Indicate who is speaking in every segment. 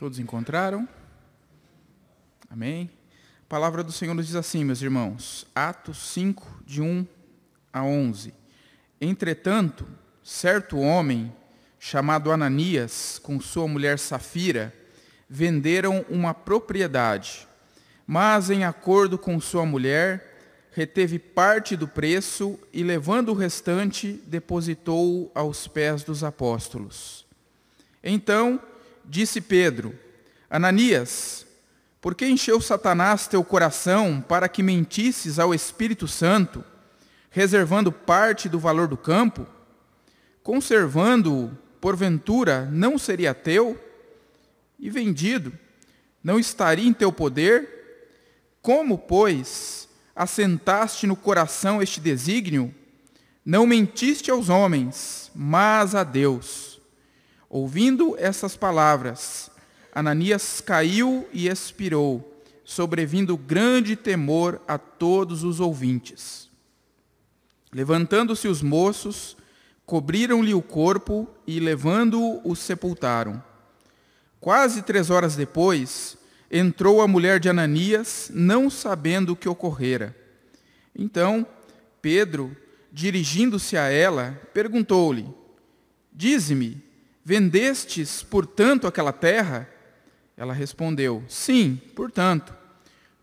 Speaker 1: Todos encontraram? Amém? A palavra do Senhor nos diz assim, meus irmãos, Atos 5, de 1 a 11. Entretanto, certo homem, chamado Ananias, com sua mulher Safira, venderam uma propriedade, mas em acordo com sua mulher, reteve parte do preço e, levando o restante, depositou aos pés dos apóstolos. Então, Disse Pedro: Ananias, por que encheu Satanás teu coração para que mentisses ao Espírito Santo, reservando parte do valor do campo? Conservando-o, porventura, não seria teu? E vendido, não estaria em teu poder? Como, pois, assentaste no coração este desígnio? Não mentiste aos homens, mas a Deus. Ouvindo essas palavras, Ananias caiu e expirou, sobrevindo grande temor a todos os ouvintes. Levantando-se os moços, cobriram-lhe o corpo e, levando-o, o sepultaram. Quase três horas depois, entrou a mulher de Ananias, não sabendo o que ocorrera. Então, Pedro, dirigindo-se a ela, perguntou-lhe: Dize-me, Vendestes, portanto, aquela terra? Ela respondeu: Sim, portanto.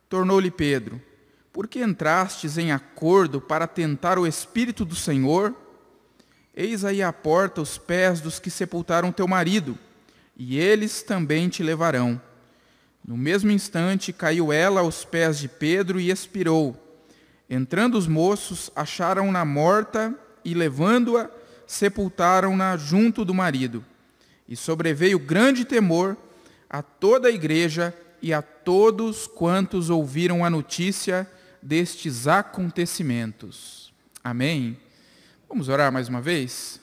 Speaker 1: Tornou-lhe Pedro: Por que entrastes em acordo para tentar o Espírito do Senhor? Eis aí à porta os pés dos que sepultaram teu marido, e eles também te levarão. No mesmo instante caiu ela aos pés de Pedro e expirou. Entrando os moços, acharam-na morta e, levando-a, sepultaram-na junto do marido. E sobreveio grande temor a toda a igreja e a todos quantos ouviram a notícia destes acontecimentos. Amém? Vamos orar mais uma vez?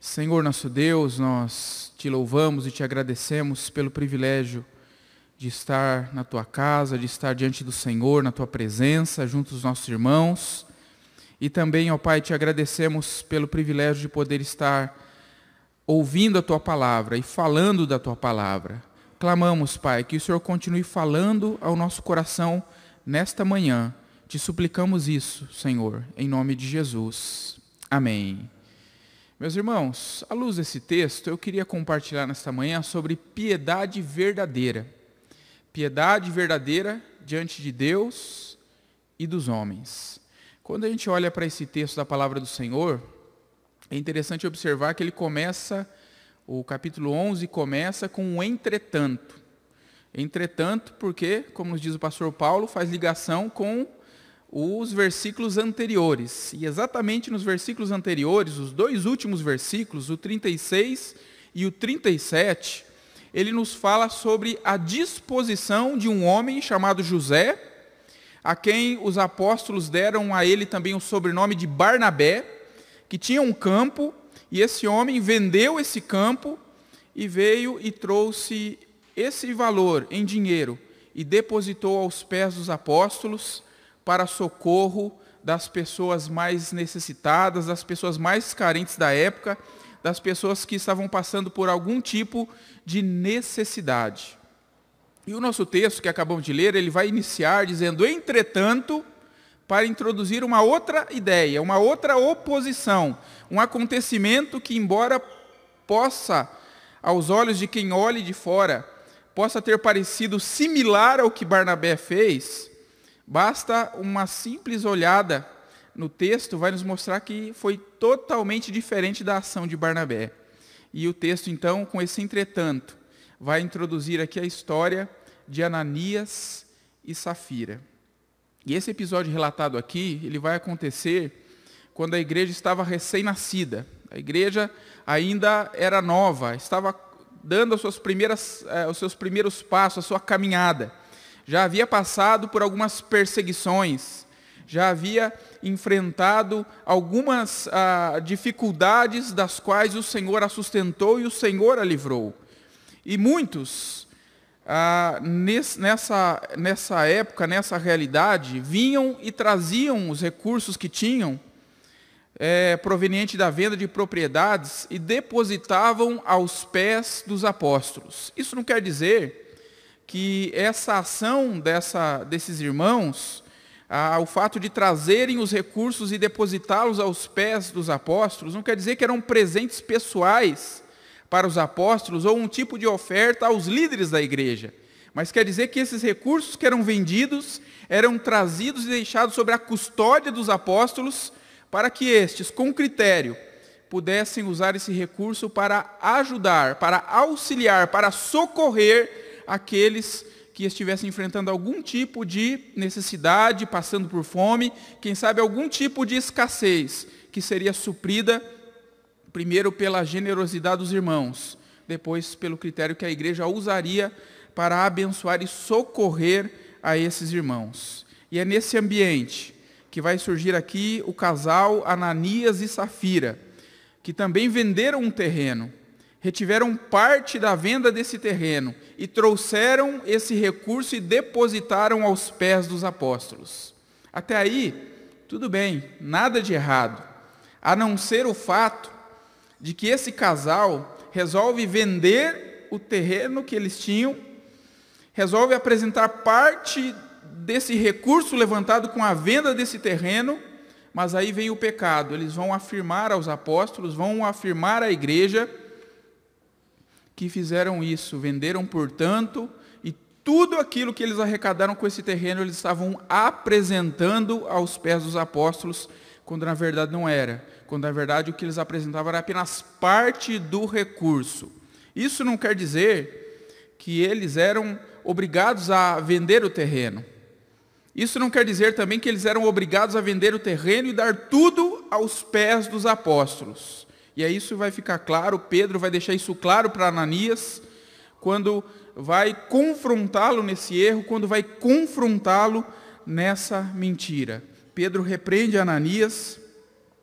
Speaker 1: Senhor nosso Deus, nós te louvamos e te agradecemos pelo privilégio de estar na tua casa, de estar diante do Senhor, na tua presença, junto dos nossos irmãos. E também, ó Pai, te agradecemos pelo privilégio de poder estar ouvindo a tua palavra e falando da tua palavra. Clamamos, Pai, que o Senhor continue falando ao nosso coração nesta manhã. Te suplicamos isso, Senhor, em nome de Jesus. Amém. Meus irmãos, à luz desse texto, eu queria compartilhar nesta manhã sobre piedade verdadeira. Piedade verdadeira diante de Deus e dos homens. Quando a gente olha para esse texto da palavra do Senhor, é interessante observar que ele começa, o capítulo 11 começa com um entretanto. Entretanto, porque, como nos diz o pastor Paulo, faz ligação com os versículos anteriores. E exatamente nos versículos anteriores, os dois últimos versículos, o 36 e o 37, ele nos fala sobre a disposição de um homem chamado José, a quem os apóstolos deram a ele também o sobrenome de Barnabé, que tinha um campo, e esse homem vendeu esse campo e veio e trouxe esse valor em dinheiro e depositou aos pés dos apóstolos para socorro das pessoas mais necessitadas, das pessoas mais carentes da época, das pessoas que estavam passando por algum tipo de necessidade. E o nosso texto que acabamos de ler, ele vai iniciar dizendo: "Entretanto, para introduzir uma outra ideia, uma outra oposição, um acontecimento que embora possa aos olhos de quem olhe de fora, possa ter parecido similar ao que Barnabé fez, basta uma simples olhada no texto vai nos mostrar que foi totalmente diferente da ação de Barnabé. E o texto, então, com esse entretanto, vai introduzir aqui a história de Ananias e Safira. E esse episódio relatado aqui, ele vai acontecer quando a igreja estava recém-nascida. A igreja ainda era nova, estava dando as suas primeiras, eh, os seus primeiros passos, a sua caminhada. Já havia passado por algumas perseguições, já havia enfrentado algumas ah, dificuldades das quais o Senhor a sustentou e o Senhor a livrou. E muitos, ah, nessa, nessa época, nessa realidade, vinham e traziam os recursos que tinham é, proveniente da venda de propriedades e depositavam aos pés dos apóstolos. Isso não quer dizer que essa ação dessa, desses irmãos, ah, o fato de trazerem os recursos e depositá-los aos pés dos apóstolos, não quer dizer que eram presentes pessoais para os apóstolos ou um tipo de oferta aos líderes da igreja. Mas quer dizer que esses recursos que eram vendidos eram trazidos e deixados sobre a custódia dos apóstolos para que estes, com critério, pudessem usar esse recurso para ajudar, para auxiliar, para socorrer aqueles que estivessem enfrentando algum tipo de necessidade, passando por fome, quem sabe algum tipo de escassez, que seria suprida primeiro pela generosidade dos irmãos, depois pelo critério que a igreja usaria para abençoar e socorrer a esses irmãos. E é nesse ambiente que vai surgir aqui o casal Ananias e Safira, que também venderam um terreno, retiveram parte da venda desse terreno e trouxeram esse recurso e depositaram aos pés dos apóstolos. Até aí, tudo bem, nada de errado, a não ser o fato de que esse casal resolve vender o terreno que eles tinham, resolve apresentar parte desse recurso levantado com a venda desse terreno, mas aí vem o pecado. Eles vão afirmar aos apóstolos, vão afirmar à igreja que fizeram isso, venderam, portanto, e tudo aquilo que eles arrecadaram com esse terreno, eles estavam apresentando aos pés dos apóstolos, quando na verdade não era. Quando na verdade o que eles apresentavam era apenas parte do recurso. Isso não quer dizer que eles eram obrigados a vender o terreno. Isso não quer dizer também que eles eram obrigados a vender o terreno e dar tudo aos pés dos apóstolos. E aí isso vai ficar claro, Pedro vai deixar isso claro para Ananias, quando vai confrontá-lo nesse erro, quando vai confrontá-lo nessa mentira. Pedro repreende Ananias,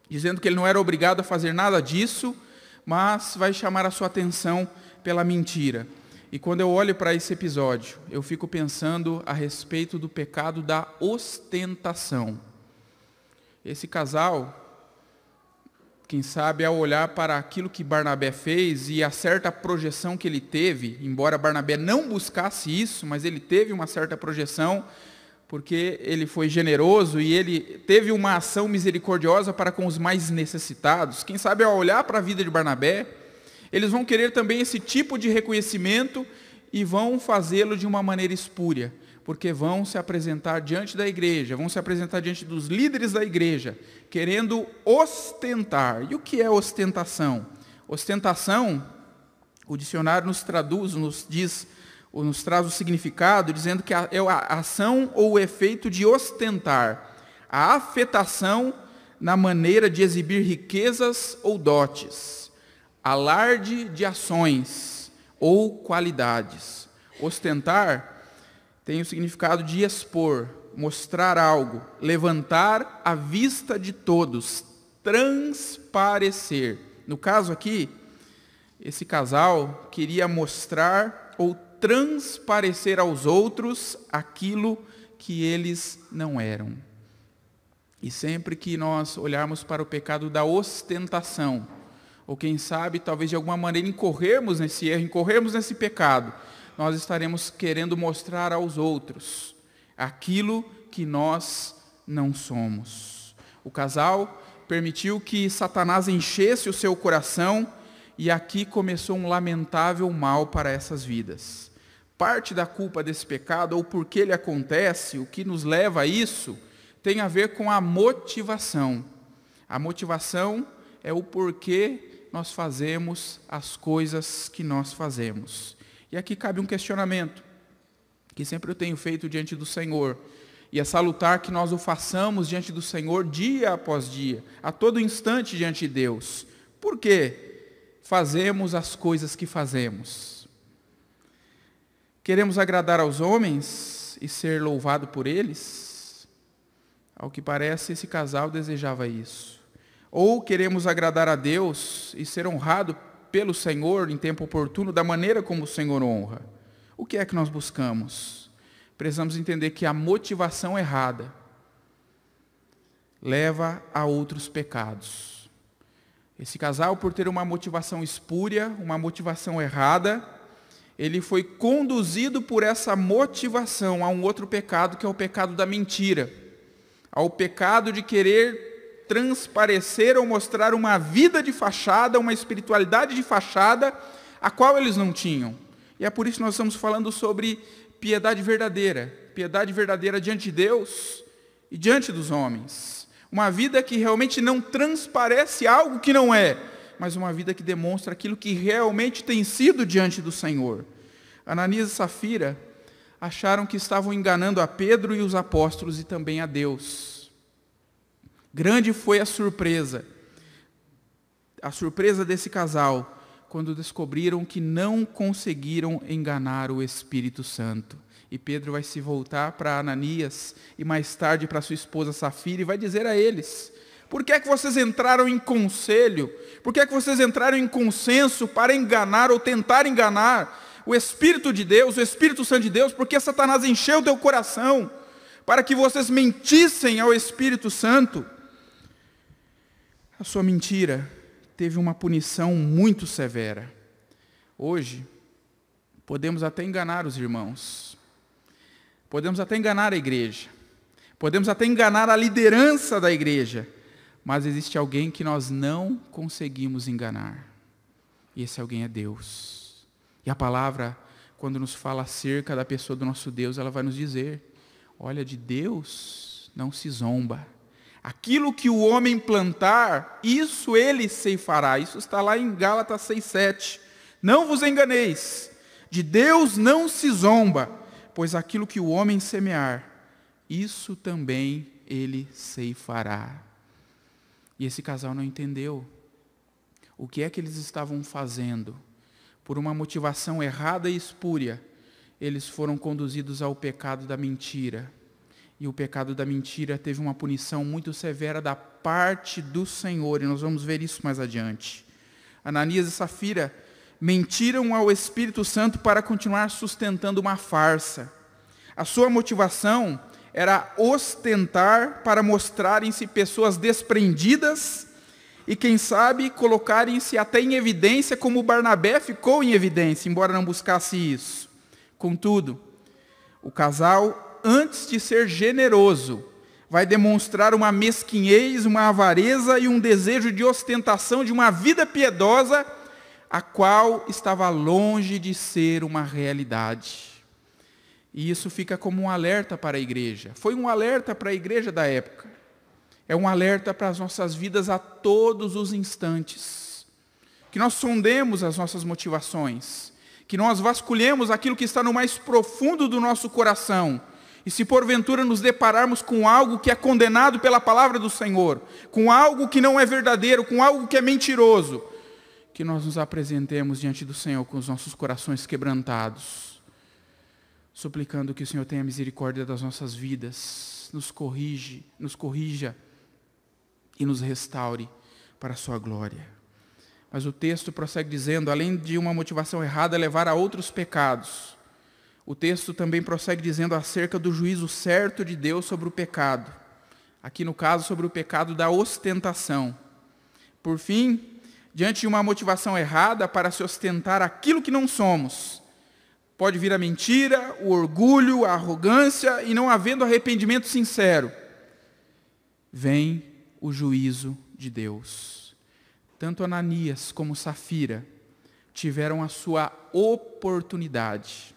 Speaker 1: dizendo que ele não era obrigado a fazer nada disso, mas vai chamar a sua atenção pela mentira. E quando eu olho para esse episódio, eu fico pensando a respeito do pecado da ostentação. Esse casal, quem sabe ao olhar para aquilo que Barnabé fez e a certa projeção que ele teve, embora Barnabé não buscasse isso, mas ele teve uma certa projeção, porque ele foi generoso e ele teve uma ação misericordiosa para com os mais necessitados. Quem sabe ao olhar para a vida de Barnabé, eles vão querer também esse tipo de reconhecimento e vão fazê-lo de uma maneira espúria, porque vão se apresentar diante da igreja, vão se apresentar diante dos líderes da igreja, querendo ostentar. E o que é ostentação? Ostentação, o dicionário nos traduz, nos diz, ou nos traz o significado, dizendo que é a ação ou o efeito de ostentar, a afetação na maneira de exibir riquezas ou dotes alarde de ações ou qualidades. Ostentar tem o significado de expor, mostrar algo, levantar à vista de todos, transparecer. No caso aqui, esse casal queria mostrar ou transparecer aos outros aquilo que eles não eram. E sempre que nós olharmos para o pecado da ostentação, ou quem sabe, talvez de alguma maneira incorrermos nesse erro, incorrermos nesse pecado, nós estaremos querendo mostrar aos outros aquilo que nós não somos. O casal permitiu que Satanás enchesse o seu coração e aqui começou um lamentável mal para essas vidas. Parte da culpa desse pecado, ou por que ele acontece, o que nos leva a isso, tem a ver com a motivação. A motivação é o porquê nós fazemos as coisas que nós fazemos. E aqui cabe um questionamento, que sempre eu tenho feito diante do Senhor. E é salutar que nós o façamos diante do Senhor dia após dia, a todo instante diante de Deus. Por que fazemos as coisas que fazemos? Queremos agradar aos homens e ser louvado por eles? Ao que parece, esse casal desejava isso. Ou queremos agradar a Deus e ser honrado pelo Senhor em tempo oportuno, da maneira como o Senhor honra? O que é que nós buscamos? Precisamos entender que a motivação errada leva a outros pecados. Esse casal, por ter uma motivação espúria, uma motivação errada, ele foi conduzido por essa motivação a um outro pecado, que é o pecado da mentira, ao pecado de querer transparecer ou mostrar uma vida de fachada, uma espiritualidade de fachada, a qual eles não tinham. E é por isso que nós estamos falando sobre piedade verdadeira, piedade verdadeira diante de Deus e diante dos homens. Uma vida que realmente não transparece algo que não é, mas uma vida que demonstra aquilo que realmente tem sido diante do Senhor. Ananias e Safira acharam que estavam enganando a Pedro e os apóstolos e também a Deus. Grande foi a surpresa, a surpresa desse casal, quando descobriram que não conseguiram enganar o Espírito Santo. E Pedro vai se voltar para Ananias e mais tarde para sua esposa Safira e vai dizer a eles: por que é que vocês entraram em conselho? Por que é que vocês entraram em consenso para enganar ou tentar enganar o Espírito de Deus, o Espírito Santo de Deus? Porque Satanás encheu teu coração para que vocês mentissem ao Espírito Santo. A sua mentira teve uma punição muito severa. Hoje, podemos até enganar os irmãos, podemos até enganar a igreja, podemos até enganar a liderança da igreja, mas existe alguém que nós não conseguimos enganar. E esse alguém é Deus. E a palavra, quando nos fala acerca da pessoa do nosso Deus, ela vai nos dizer: olha, de Deus não se zomba. Aquilo que o homem plantar, isso ele ceifará. Isso está lá em Gálatas 6,7. Não vos enganeis, de Deus não se zomba, pois aquilo que o homem semear, isso também ele ceifará. E esse casal não entendeu o que é que eles estavam fazendo. Por uma motivação errada e espúria, eles foram conduzidos ao pecado da mentira. E o pecado da mentira teve uma punição muito severa da parte do Senhor, e nós vamos ver isso mais adiante. Ananias e Safira mentiram ao Espírito Santo para continuar sustentando uma farsa. A sua motivação era ostentar para mostrarem-se pessoas desprendidas e, quem sabe, colocarem-se até em evidência, como Barnabé ficou em evidência, embora não buscasse isso. Contudo, o casal, antes de ser generoso, vai demonstrar uma mesquinhez, uma avareza e um desejo de ostentação de uma vida piedosa, a qual estava longe de ser uma realidade. E isso fica como um alerta para a igreja. Foi um alerta para a igreja da época. É um alerta para as nossas vidas a todos os instantes. Que nós sondemos as nossas motivações. Que nós vasculhemos aquilo que está no mais profundo do nosso coração. E se porventura nos depararmos com algo que é condenado pela palavra do Senhor, com algo que não é verdadeiro, com algo que é mentiroso, que nós nos apresentemos diante do Senhor com os nossos corações quebrantados suplicando que o Senhor tenha misericórdia das nossas vidas, nos corrige, nos corrija e nos restaure para a sua glória. Mas o texto prossegue dizendo, além de uma motivação errada levar a outros pecados, o texto também prossegue dizendo acerca do juízo certo de Deus sobre o pecado. Aqui no caso sobre o pecado da ostentação. Por fim, diante de uma motivação errada para se ostentar aquilo que não somos, Pode vir a mentira, o orgulho, a arrogância e não havendo arrependimento sincero. Vem o juízo de Deus. Tanto Ananias como Safira tiveram a sua oportunidade.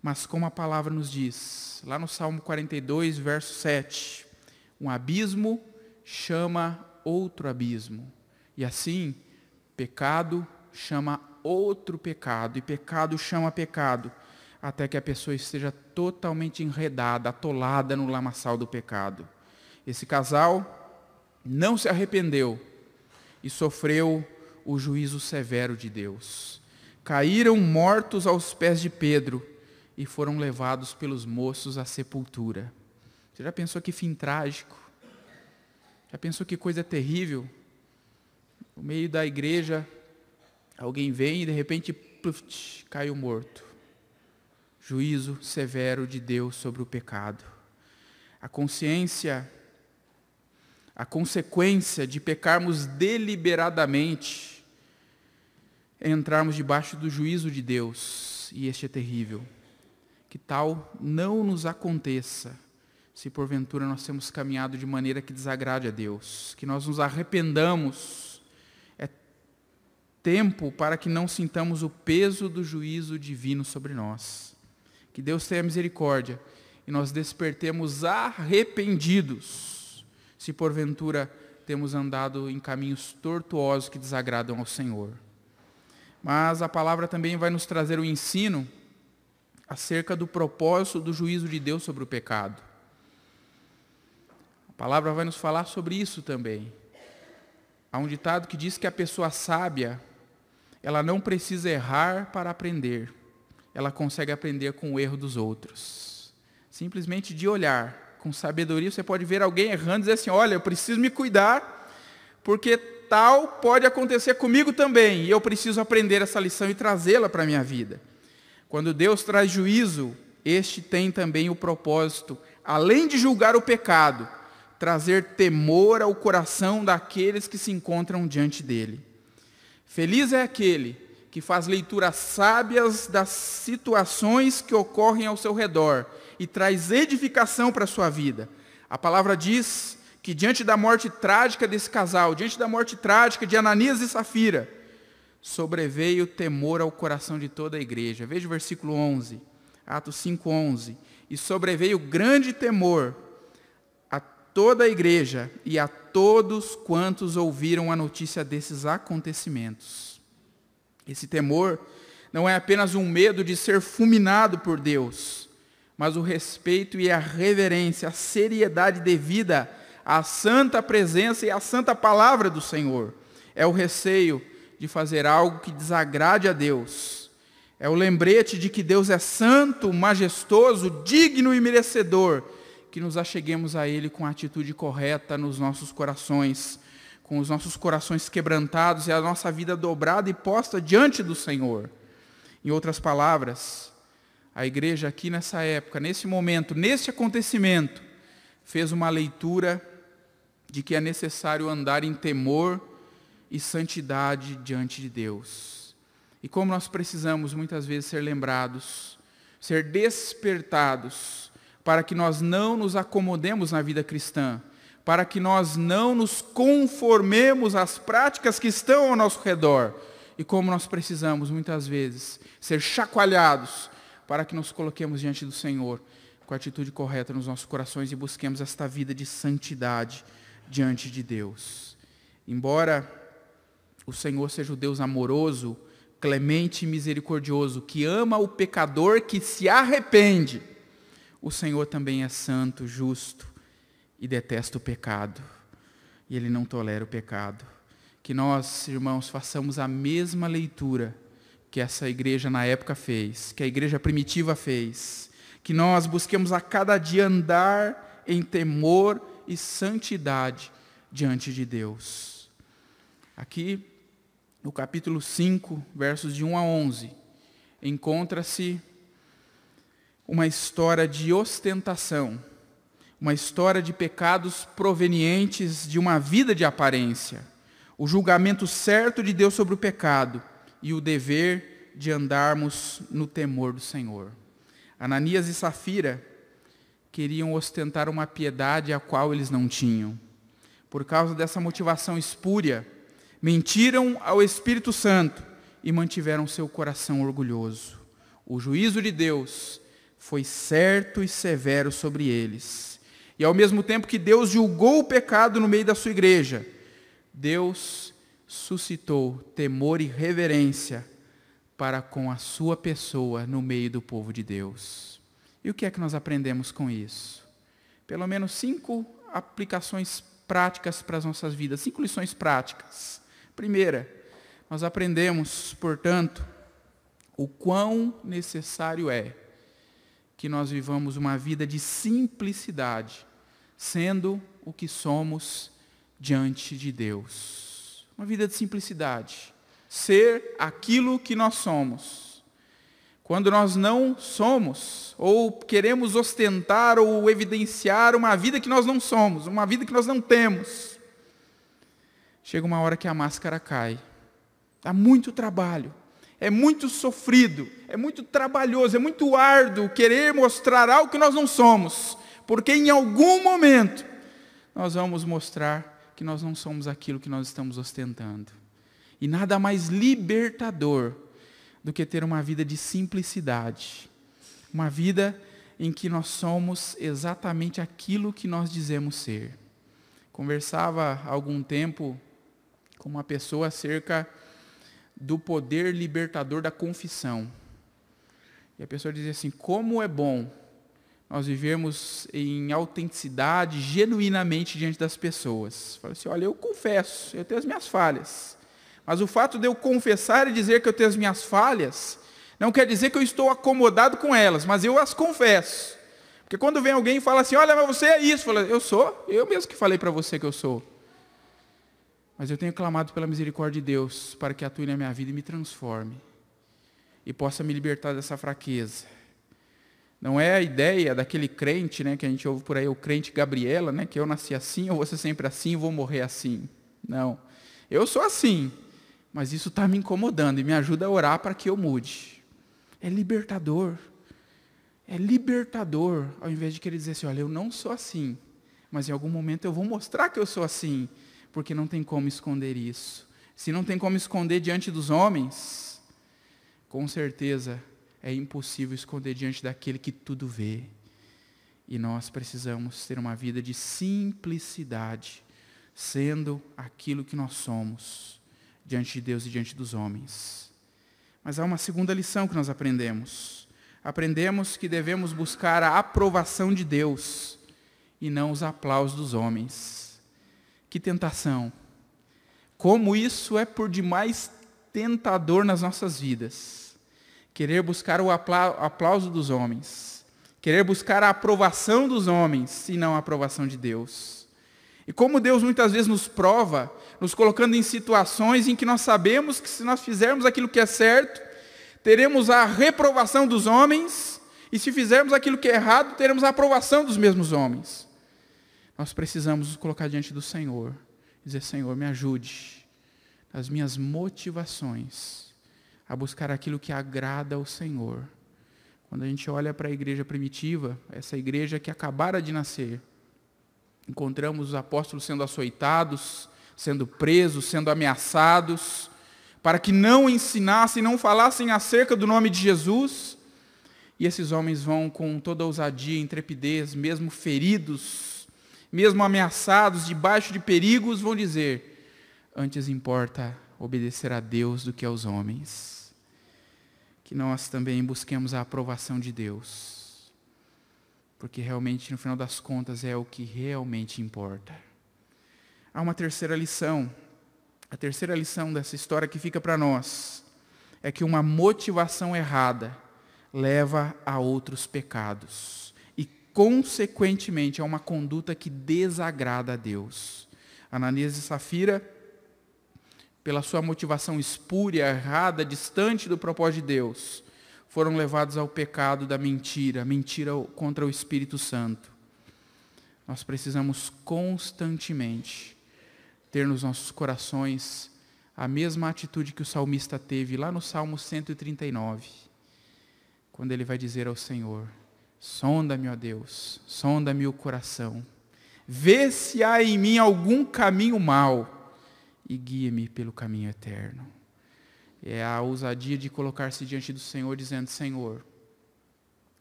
Speaker 1: Mas como a palavra nos diz, lá no Salmo 42, verso 7, um abismo chama outro abismo. E assim, pecado chama outro pecado, e pecado chama pecado, até que a pessoa esteja totalmente enredada, atolada no lamaçal do pecado. Esse casal não se arrependeu e sofreu o juízo severo de Deus. Caíram mortos aos pés de Pedro e foram levados pelos moços à sepultura. Você já pensou que fim trágico? Já pensou que coisa terrível? No meio da igreja, Alguém vem e de repente pluft, caiu morto. Juízo severo de Deus sobre o pecado. A consciência a consequência de pecarmos deliberadamente é entrarmos debaixo do juízo de Deus, e este é terrível. Que tal não nos aconteça se porventura nós temos caminhado de maneira que desagrade a Deus, que nós nos arrependamos. Tempo para que não sintamos o peso do juízo divino sobre nós. Que Deus tenha misericórdia e nós despertemos arrependidos, se porventura temos andado em caminhos tortuosos que desagradam ao Senhor. Mas a palavra também vai nos trazer o ensino acerca do propósito do juízo de Deus sobre o pecado. A palavra vai nos falar sobre isso também. Há um ditado que diz que a pessoa sábia, ela não precisa errar para aprender. Ela consegue aprender com o erro dos outros. Simplesmente de olhar com sabedoria, você pode ver alguém errando e dizer assim: olha, eu preciso me cuidar, porque tal pode acontecer comigo também, e eu preciso aprender essa lição e trazê-la para a minha vida. Quando Deus traz juízo, este tem também o propósito, além de julgar o pecado, trazer temor ao coração daqueles que se encontram diante dele. Feliz é aquele que faz leituras sábias das situações que ocorrem ao seu redor e traz edificação para a sua vida. A palavra diz que diante da morte trágica desse casal, diante da morte trágica de Ananias e Safira, sobreveio temor ao coração de toda a igreja. Veja o versículo 11, Atos 5:11. E sobreveio grande temor toda a igreja e a todos quantos ouviram a notícia desses acontecimentos. Esse temor não é apenas um medo de ser fulminado por Deus, mas o respeito e a reverência, a seriedade devida a santa presença e a santa palavra do Senhor. É o receio de fazer algo que desagrade a Deus. É o lembrete de que Deus é santo, majestoso, digno e merecedor, que nos acheguemos a Ele com a atitude correta nos nossos corações, com os nossos corações quebrantados e a nossa vida dobrada e posta diante do Senhor. Em outras palavras, a igreja aqui nessa época, nesse momento, nesse acontecimento, fez uma leitura de que é necessário andar em temor e santidade diante de Deus. E como nós precisamos muitas vezes ser lembrados, ser despertados, para que nós não nos acomodemos na vida cristã, para que nós não nos conformemos às práticas que estão ao nosso redor. E como nós precisamos muitas vezes ser chacoalhados para que nos coloquemos diante do Senhor com a atitude correta nos nossos corações e busquemos esta vida de santidade diante de Deus. Embora o Senhor seja o Deus amoroso, clemente e misericordioso, que ama o pecador que se arrepende, o Senhor também é santo, justo e detesta o pecado. E Ele não tolera o pecado. Que nós, irmãos, façamos a mesma leitura que essa igreja na época fez, que a igreja primitiva fez. Que nós busquemos a cada dia andar em temor e santidade diante de Deus. Aqui, no capítulo 5, versos de 1 a 11, encontra-se uma história de ostentação, uma história de pecados provenientes de uma vida de aparência, o julgamento certo de Deus sobre o pecado e o dever de andarmos no temor do Senhor. Ananias e Safira queriam ostentar uma piedade a qual eles não tinham. Por causa dessa motivação espúria, mentiram ao Espírito Santo e mantiveram seu coração orgulhoso. O juízo de Deus foi certo e severo sobre eles. E ao mesmo tempo que Deus julgou o pecado no meio da sua igreja, Deus suscitou temor e reverência para com a sua pessoa no meio do povo de Deus. E o que é que nós aprendemos com isso? Pelo menos cinco aplicações práticas para as nossas vidas, cinco lições práticas. Primeira, nós aprendemos, portanto, o quão necessário é que nós vivamos uma vida de simplicidade, sendo o que somos diante de Deus. Uma vida de simplicidade. Ser aquilo que nós somos. Quando nós não somos, ou queremos ostentar ou evidenciar uma vida que nós não somos, uma vida que nós não temos. chega uma hora que a máscara cai. Dá muito trabalho, é muito sofrido, é muito trabalhoso, é muito árduo querer mostrar algo que nós não somos, porque em algum momento nós vamos mostrar que nós não somos aquilo que nós estamos ostentando. E nada mais libertador do que ter uma vida de simplicidade, uma vida em que nós somos exatamente aquilo que nós dizemos ser. Conversava há algum tempo com uma pessoa acerca do poder libertador da confissão. E a pessoa dizia assim: como é bom nós vivermos em autenticidade, genuinamente diante das pessoas. Fala assim: olha, eu confesso, eu tenho as minhas falhas. Mas o fato de eu confessar e dizer que eu tenho as minhas falhas, não quer dizer que eu estou acomodado com elas, mas eu as confesso. Porque quando vem alguém e fala assim: olha, mas você é isso, fala, eu sou, eu mesmo que falei para você que eu sou. Mas eu tenho clamado pela misericórdia de Deus para que atue na minha vida e me transforme. E possa me libertar dessa fraqueza. Não é a ideia daquele crente, né, que a gente ouve por aí, o crente Gabriela, né, que eu nasci assim, eu vou ser sempre assim, vou morrer assim. Não. Eu sou assim, mas isso está me incomodando e me ajuda a orar para que eu mude. É libertador. É libertador, ao invés de querer dizer assim, olha, eu não sou assim, mas em algum momento eu vou mostrar que eu sou assim porque não tem como esconder isso. Se não tem como esconder diante dos homens, com certeza é impossível esconder diante daquele que tudo vê. E nós precisamos ter uma vida de simplicidade, sendo aquilo que nós somos diante de Deus e diante dos homens. Mas há uma segunda lição que nós aprendemos. Aprendemos que devemos buscar a aprovação de Deus e não os aplausos dos homens. Que tentação. Como isso é por demais tentador nas nossas vidas. Querer buscar o aplauso dos homens. Querer buscar a aprovação dos homens e não a aprovação de Deus. E como Deus muitas vezes nos prova, nos colocando em situações em que nós sabemos que se nós fizermos aquilo que é certo, teremos a reprovação dos homens, e se fizermos aquilo que é errado, teremos a aprovação dos mesmos homens. Nós precisamos nos colocar diante do Senhor, dizer: Senhor, me ajude nas minhas motivações a buscar aquilo que agrada ao Senhor. Quando a gente olha para a igreja primitiva, essa igreja que acabara de nascer, encontramos os apóstolos sendo açoitados, sendo presos, sendo ameaçados, para que não ensinassem, não falassem acerca do nome de Jesus. E esses homens vão com toda ousadia intrepidez, mesmo feridos, mesmo ameaçados, debaixo de perigos, vão dizer: antes importa obedecer a Deus do que aos homens. Que nós também busquemos a aprovação de Deus, porque realmente, no final das contas, é o que realmente importa. Há uma terceira lição. A terceira lição dessa história que fica para nós é que uma motivação errada leva a outros pecados consequentemente, é uma conduta que desagrada a Deus. Ananias e Safira, pela sua motivação espúria, errada, distante do propósito de Deus, foram levados ao pecado da mentira, mentira contra o Espírito Santo. Nós precisamos constantemente ter nos nossos corações a mesma atitude que o salmista teve lá no Salmo 139, quando ele vai dizer ao Senhor: Sonda-me, ó Deus, sonda-me o coração. Vê se há em mim algum caminho mau e guia-me pelo caminho eterno. É a ousadia de colocar-se diante do Senhor, dizendo: Senhor,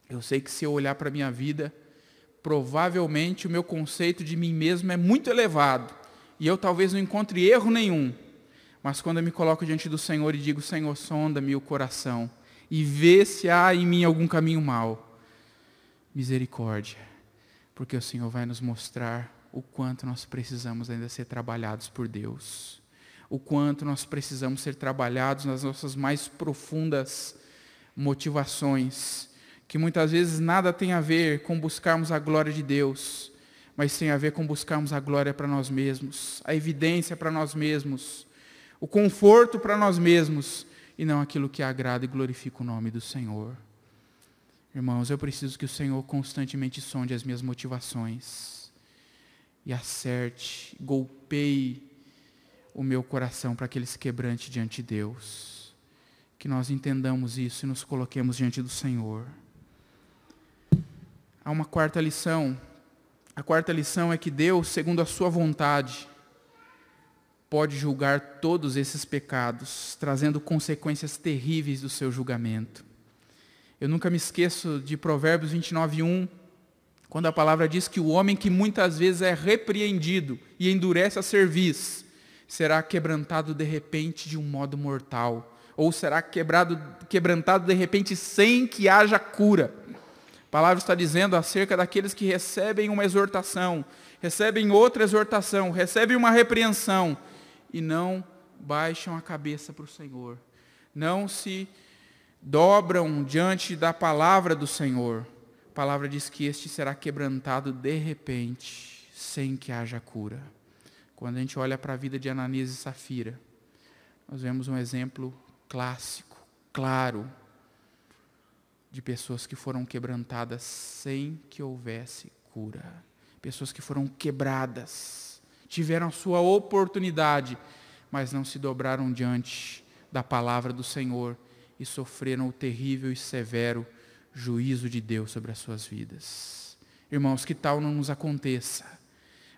Speaker 1: eu sei que se eu olhar para a minha vida, provavelmente o meu conceito de mim mesmo é muito elevado e eu talvez não encontre erro nenhum. Mas quando eu me coloco diante do Senhor e digo: Senhor, sonda-me o coração e vê se há em mim algum caminho mau misericórdia, porque o Senhor vai nos mostrar o quanto nós precisamos ainda ser trabalhados por Deus, o quanto nós precisamos ser trabalhados nas nossas mais profundas motivações, que muitas vezes nada tem a ver com buscarmos a glória de Deus, mas tem a ver com buscarmos a glória para nós mesmos, a evidência para nós mesmos, o conforto para nós mesmos, e não aquilo que agrada e glorifica o nome do Senhor. Irmãos, eu preciso que o Senhor constantemente sonde as minhas motivações e acerte, golpeie o meu coração para que ele se quebrante diante de Deus. Que nós entendamos isso e nos coloquemos diante do Senhor. Há uma quarta lição. A quarta lição é que Deus, segundo a sua vontade, pode julgar todos esses pecados, trazendo consequências terríveis do seu julgamento. Eu nunca me esqueço de Provérbios 29, 1, quando a palavra diz que o homem que muitas vezes é repreendido e endurece a cerviz, será quebrantado de repente de um modo mortal, ou será quebrado, quebrantado de repente sem que haja cura. A palavra está dizendo acerca daqueles que recebem uma exortação, recebem outra exortação, recebem uma repreensão, e não baixam a cabeça para o Senhor. Não se dobram diante da palavra do Senhor. A palavra diz que este será quebrantado de repente, sem que haja cura. Quando a gente olha para a vida de Ananias e Safira, nós vemos um exemplo clássico, claro, de pessoas que foram quebrantadas sem que houvesse cura. Pessoas que foram quebradas tiveram a sua oportunidade, mas não se dobraram diante da palavra do Senhor e sofreram o terrível e severo juízo de Deus sobre as suas vidas. Irmãos, que tal não nos aconteça,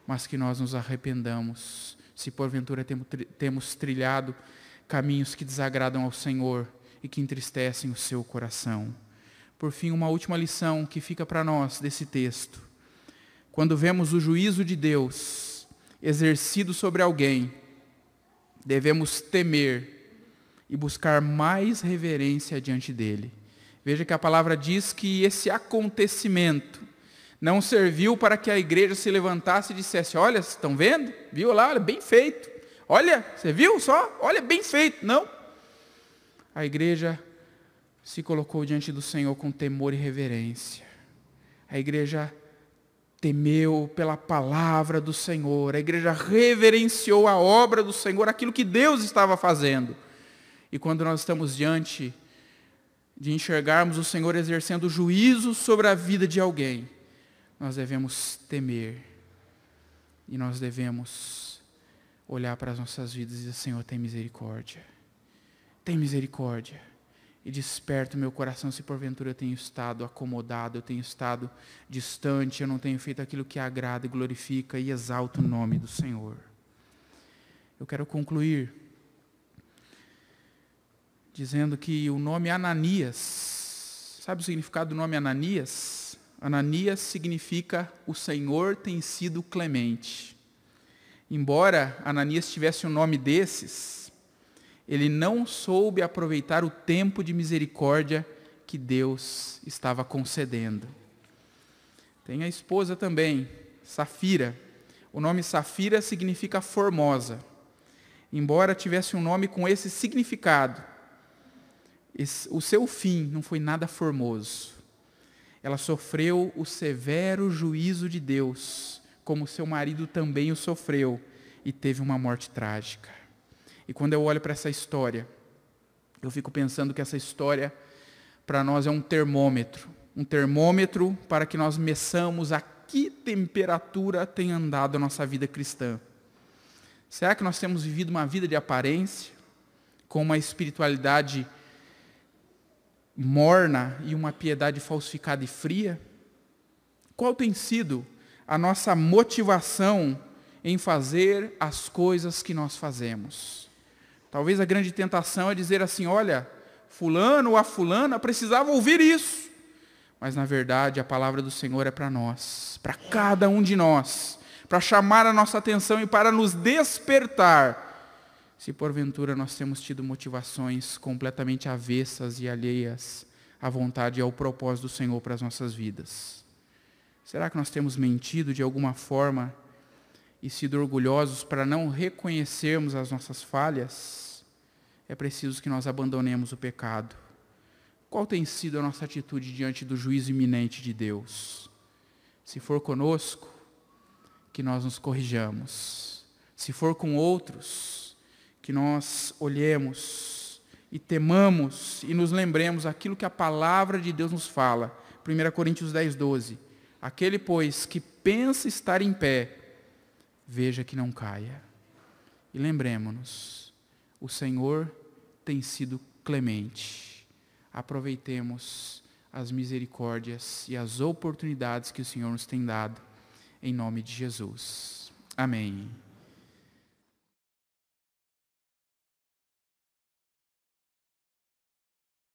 Speaker 1: mas que nós nos arrependamos, se porventura temos trilhado caminhos que desagradam ao Senhor e que entristecem o seu coração. Por fim, uma última lição que fica para nós desse texto. Quando vemos o juízo de Deus, exercido sobre alguém, devemos temer e buscar mais reverência diante dele. Veja que a palavra diz que esse acontecimento não serviu para que a igreja se levantasse e dissesse: Olha, estão vendo? Viu lá? Olha, bem feito. Olha, você viu só? Olha, bem feito. Não. A igreja se colocou diante do Senhor com temor e reverência. A igreja temeu pela palavra do Senhor, a igreja reverenciou a obra do Senhor, aquilo que Deus estava fazendo. E quando nós estamos diante de enxergarmos o Senhor exercendo juízo sobre a vida de alguém, nós devemos temer. E nós devemos olhar para as nossas vidas e dizer, Senhor, tem misericórdia. Tem misericórdia e desperto meu coração se porventura eu tenho estado acomodado, eu tenho estado distante, eu não tenho feito aquilo que agrada e glorifica e exalta o nome do Senhor. Eu quero concluir dizendo que o nome Ananias, sabe o significado do nome Ananias? Ananias significa o Senhor tem sido clemente. Embora Ananias tivesse um nome desses, ele não soube aproveitar o tempo de misericórdia que Deus estava concedendo. Tem a esposa também, Safira. O nome Safira significa formosa. Embora tivesse um nome com esse significado, o seu fim não foi nada formoso. Ela sofreu o severo juízo de Deus, como seu marido também o sofreu, e teve uma morte trágica. E quando eu olho para essa história, eu fico pensando que essa história para nós é um termômetro, um termômetro para que nós meçamos a que temperatura tem andado a nossa vida cristã. Será que nós temos vivido uma vida de aparência, com uma espiritualidade morna e uma piedade falsificada e fria? Qual tem sido a nossa motivação em fazer as coisas que nós fazemos? Talvez a grande tentação é dizer assim: olha, fulano ou a fulana precisava ouvir isso. Mas na verdade a palavra do Senhor é para nós, para cada um de nós, para chamar a nossa atenção e para nos despertar. Se porventura nós temos tido motivações completamente avessas e alheias à vontade e ao propósito do Senhor para as nossas vidas. Será que nós temos mentido de alguma forma e sido orgulhosos para não reconhecermos as nossas falhas, é preciso que nós abandonemos o pecado. Qual tem sido a nossa atitude diante do juízo iminente de Deus? Se for conosco, que nós nos corrijamos. Se for com outros, que nós olhemos e temamos e nos lembremos aquilo que a palavra de Deus nos fala. 1 Coríntios 10, 12. Aquele, pois, que pensa estar em pé, veja que não caia. e lembremos-nos, o Senhor tem sido clemente. Aproveitemos as misericórdias e as oportunidades que o Senhor nos tem dado, em nome de Jesus. Amém.